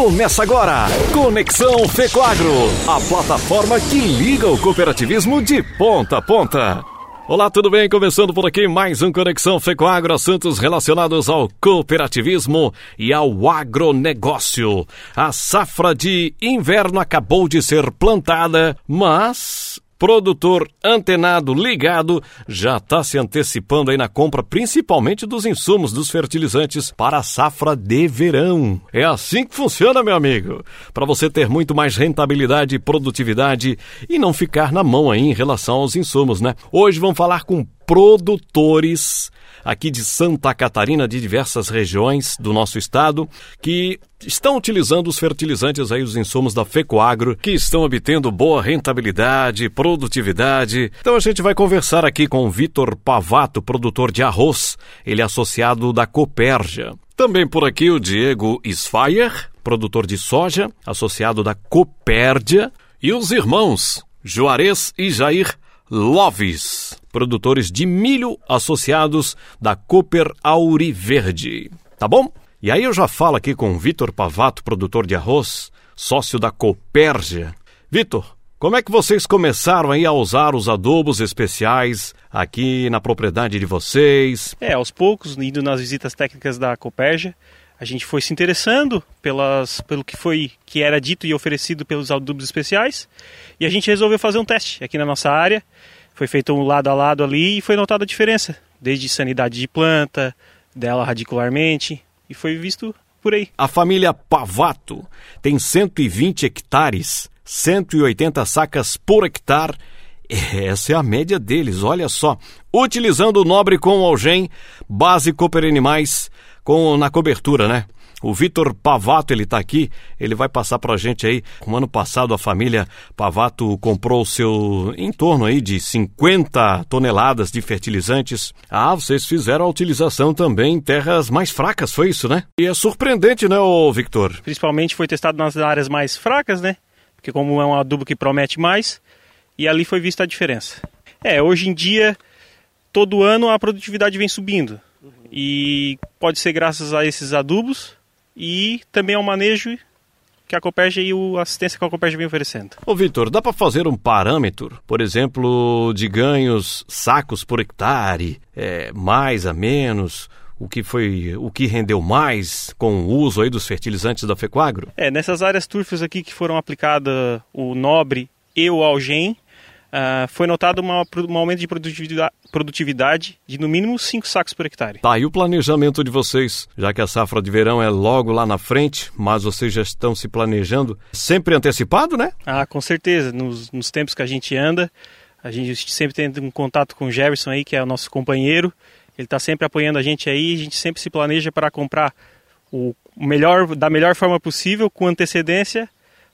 Começa agora, Conexão Fecoagro, a plataforma que liga o cooperativismo de ponta a ponta. Olá, tudo bem? Começando por aqui mais um Conexão Fecoagro, assuntos relacionados ao cooperativismo e ao agronegócio. A safra de inverno acabou de ser plantada, mas produtor antenado, ligado, já está se antecipando aí na compra, principalmente dos insumos dos fertilizantes para a safra de verão. É assim que funciona, meu amigo. Para você ter muito mais rentabilidade e produtividade e não ficar na mão aí em relação aos insumos, né? Hoje vamos falar com produtores aqui de Santa Catarina, de diversas regiões do nosso estado, que estão utilizando os fertilizantes aí, os insumos da Fecoagro, que estão obtendo boa rentabilidade, produtividade. Então a gente vai conversar aqui com o Vitor Pavato, produtor de arroz, ele é associado da Coperja. Também por aqui o Diego Sfaier, produtor de soja, associado da Copérdia, e os irmãos Juarez e Jair Loves, produtores de milho associados da Cooper Auriverde. Tá bom? E aí eu já falo aqui com o Vitor Pavato, produtor de arroz, sócio da Copérgia. Vitor, como é que vocês começaram aí a usar os adubos especiais aqui na propriedade de vocês? É, aos poucos, indo nas visitas técnicas da Copérgia, a gente foi se interessando pelas, pelo que foi que era dito e oferecido pelos adubos especiais e a gente resolveu fazer um teste aqui na nossa área. Foi feito um lado a lado ali e foi notada a diferença, desde sanidade de planta, dela radicularmente, e foi visto por aí. A família Pavato tem 120 hectares, 180 sacas por hectare. Essa é a média deles, olha só. Utilizando o nobre com algem, base Cooper Animais, com, na cobertura, né? O Vitor Pavato, ele está aqui, ele vai passar para a gente aí. No ano passado, a família Pavato comprou o seu em torno aí de 50 toneladas de fertilizantes. Ah, vocês fizeram a utilização também em terras mais fracas, foi isso, né? E é surpreendente, né, ô Victor? Principalmente foi testado nas áreas mais fracas, né? Porque como é um adubo que promete mais, e ali foi vista a diferença. É, hoje em dia, todo ano a produtividade vem subindo. E pode ser graças a esses adubos e também ao manejo que a Copérgia e a assistência que a Copérgia vem oferecendo. Ô Vitor, dá para fazer um parâmetro, por exemplo, de ganhos sacos por hectare, é, mais a menos, o que foi, o que rendeu mais com o uso aí dos fertilizantes da Fecoagro? É, nessas áreas turfas aqui que foram aplicadas o Nobre e o Algem, Uh, foi notado uma, um aumento de produtividade, produtividade de no mínimo 5 sacos por hectare. Tá, e o planejamento de vocês? Já que a safra de verão é logo lá na frente, mas vocês já estão se planejando sempre antecipado, né? Ah, com certeza. Nos, nos tempos que a gente anda, a gente sempre tem um contato com o Jefferson aí, que é o nosso companheiro. Ele está sempre apoiando a gente aí, a gente sempre se planeja para comprar o melhor, da melhor forma possível, com antecedência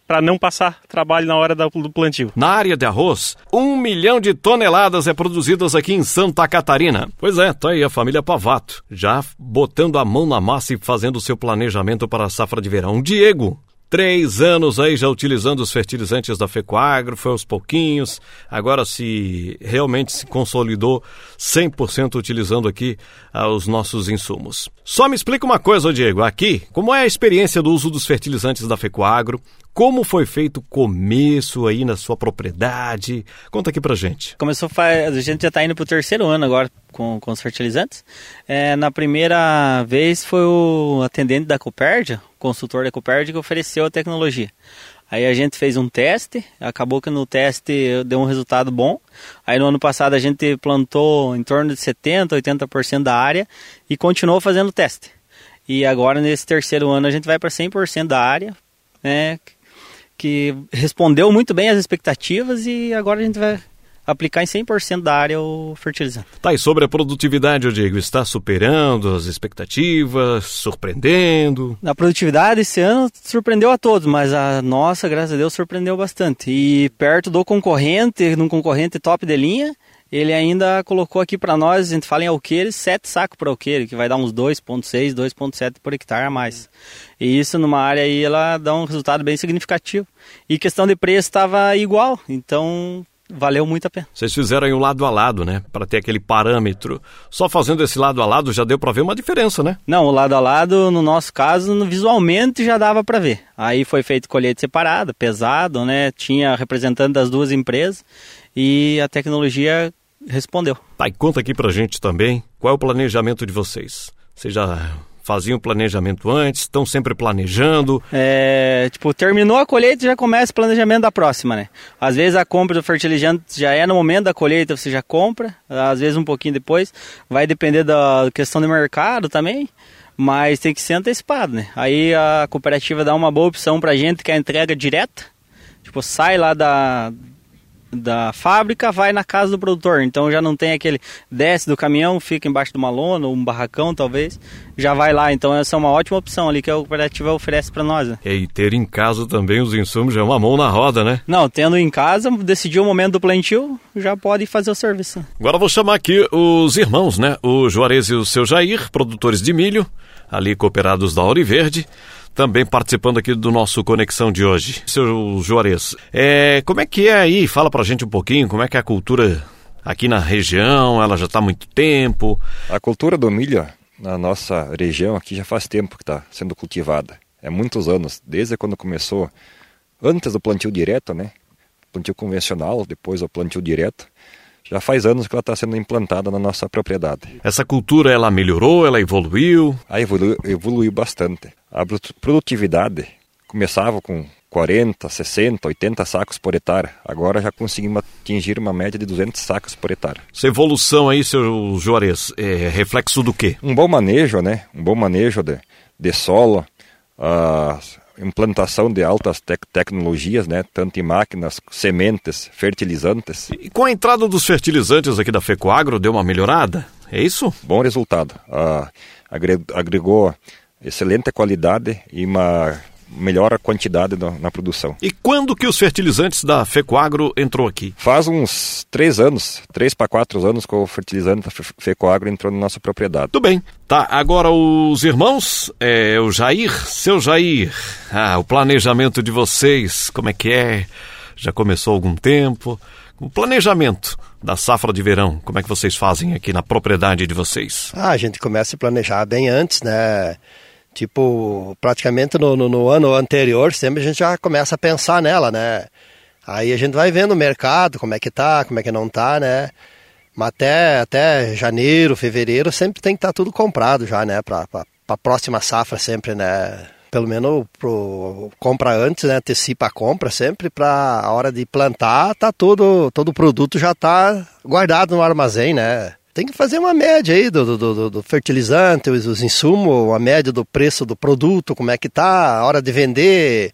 para não passar trabalho na hora do plantio. Na área de arroz, um milhão de toneladas é produzidas aqui em Santa Catarina. Pois é, tá aí a família Pavato, já botando a mão na massa e fazendo o seu planejamento para a safra de verão. Diego, Três anos aí já utilizando os fertilizantes da Fecoagro, foi aos pouquinhos, agora se realmente se consolidou 100% utilizando aqui ah, os nossos insumos. Só me explica uma coisa, Diego, aqui, como é a experiência do uso dos fertilizantes da Fecoagro? Como foi feito o começo aí na sua propriedade? Conta aqui pra gente. Começou, a gente já está indo pro terceiro ano agora com, com os fertilizantes. É, na primeira vez foi o atendente da Copérdia, consultor da Copérdia, que ofereceu a tecnologia. Aí a gente fez um teste, acabou que no teste deu um resultado bom. Aí no ano passado a gente plantou em torno de 70%, 80% da área e continuou fazendo o teste. E agora nesse terceiro ano a gente vai para 100% da área, né, que respondeu muito bem às expectativas e agora a gente vai aplicar em 100% da área o fertilizante. Tá, e sobre a produtividade, eu digo, está superando as expectativas, surpreendendo? A produtividade esse ano surpreendeu a todos, mas a nossa, graças a Deus, surpreendeu bastante. E perto do concorrente, num concorrente top de linha, ele ainda colocou aqui para nós, a gente fala em alqueire, 7 sacos para alqueire, que vai dar uns 2,6, 2,7 por hectare a mais. E isso numa área aí, ela dá um resultado bem significativo. E questão de preço estava igual, então valeu muito a pena. Vocês fizeram aí um lado a lado, né? Para ter aquele parâmetro. Só fazendo esse lado a lado já deu para ver uma diferença, né? Não, o lado a lado, no nosso caso, visualmente já dava para ver. Aí foi feito colheita separada, pesado, né? Tinha representante das duas empresas e a tecnologia respondeu. Tá, e conta aqui pra gente também qual é o planejamento de vocês. Vocês já faziam planejamento antes, estão sempre planejando? É, tipo, terminou a colheita já começa o planejamento da próxima, né? Às vezes a compra do fertilizante já é no momento da colheita, você já compra, às vezes um pouquinho depois, vai depender da questão de mercado também, mas tem que ser antecipado, né? Aí a cooperativa dá uma boa opção pra gente que é a entrega direta, tipo, sai lá da da fábrica vai na casa do produtor. Então já não tem aquele desce do caminhão, fica embaixo de uma lona ou um barracão talvez, já vai lá. Então essa é uma ótima opção ali que a cooperativa oferece para nós. Né? E ter em casa também os insumos já é uma mão na roda, né? Não, tendo em casa, decidiu o momento do plantio, já pode fazer o serviço. Agora vou chamar aqui os irmãos, né? O Juarez e o seu Jair, produtores de milho, ali cooperados da Verde também participando aqui do nosso Conexão de hoje. Seu Juarez, é, como é que é aí? Fala pra gente um pouquinho, como é que é a cultura aqui na região? Ela já está há muito tempo? A cultura do milho na nossa região aqui já faz tempo que está sendo cultivada. É muitos anos, desde quando começou, antes do plantio direto, né? Plantio convencional, depois o plantio direto. Já faz anos que ela está sendo implantada na nossa propriedade. Essa cultura, ela melhorou, ela evoluiu? Ah, evoluiu, evoluiu bastante. A produtividade começava com 40, 60, 80 sacos por hectare. Agora já conseguimos atingir uma média de 200 sacos por hectare. Essa evolução aí, seu Juarez, é reflexo do quê? Um bom manejo, né? Um bom manejo de, de solo, implantação de altas tec tecnologias, né, tanto em máquinas, sementes, fertilizantes. E com a entrada dos fertilizantes aqui da Fecoagro, deu uma melhorada? É isso? Bom resultado. Ah, agregou excelente qualidade e uma melhora a quantidade na, na, produção. E quando que os fertilizantes da Fecoagro entrou aqui? Faz uns três anos, três para quatro anos que o fertilizante da Fecoagro entrou na nossa propriedade. Tudo bem. Tá, agora os irmãos, é, o Jair, seu Jair, ah, o planejamento de vocês, como é que é? Já começou há algum tempo? O planejamento da safra de verão, como é que vocês fazem aqui na propriedade de vocês? Ah, a gente começa a planejar bem antes, né? Tipo, praticamente no, no, no, ano anterior, sempre a gente já começa a pensar nela, né? Aí a gente vai vendo o mercado, como é que tá, como é que não tá, né? Mas até, até janeiro, fevereiro, sempre tem que estar tá tudo comprado já, né? Pra, pra, pra próxima safra sempre, né? Pelo menos pro, compra antes, né? Antecipa a compra sempre para a hora de plantar, tá todo, todo o produto já tá guardado no armazém, né? Tem que fazer uma média aí do, do, do, do fertilizante, os, os insumos, a média do preço do produto, como é que tá, a hora de vender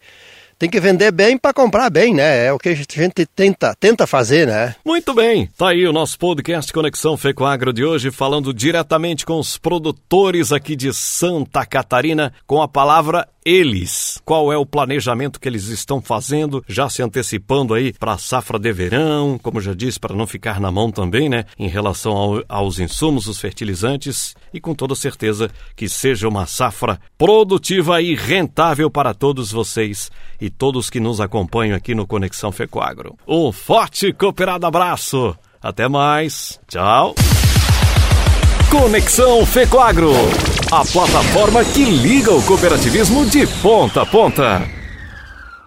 tem que vender bem para comprar bem, né? É o que a gente tenta, tenta fazer, né? Muito bem. Tá aí o nosso podcast Conexão Fecoagro de hoje, falando diretamente com os produtores aqui de Santa Catarina, com a palavra eles. Qual é o planejamento que eles estão fazendo, já se antecipando aí para a safra de verão, como já disse, para não ficar na mão também, né, em relação ao, aos insumos, os fertilizantes, e com toda certeza que seja uma safra produtiva e rentável para todos vocês e todos que nos acompanham aqui no Conexão Fecoagro. Um forte cooperado abraço. Até mais. Tchau. Conexão Fecoagro, a plataforma que liga o cooperativismo de ponta a ponta.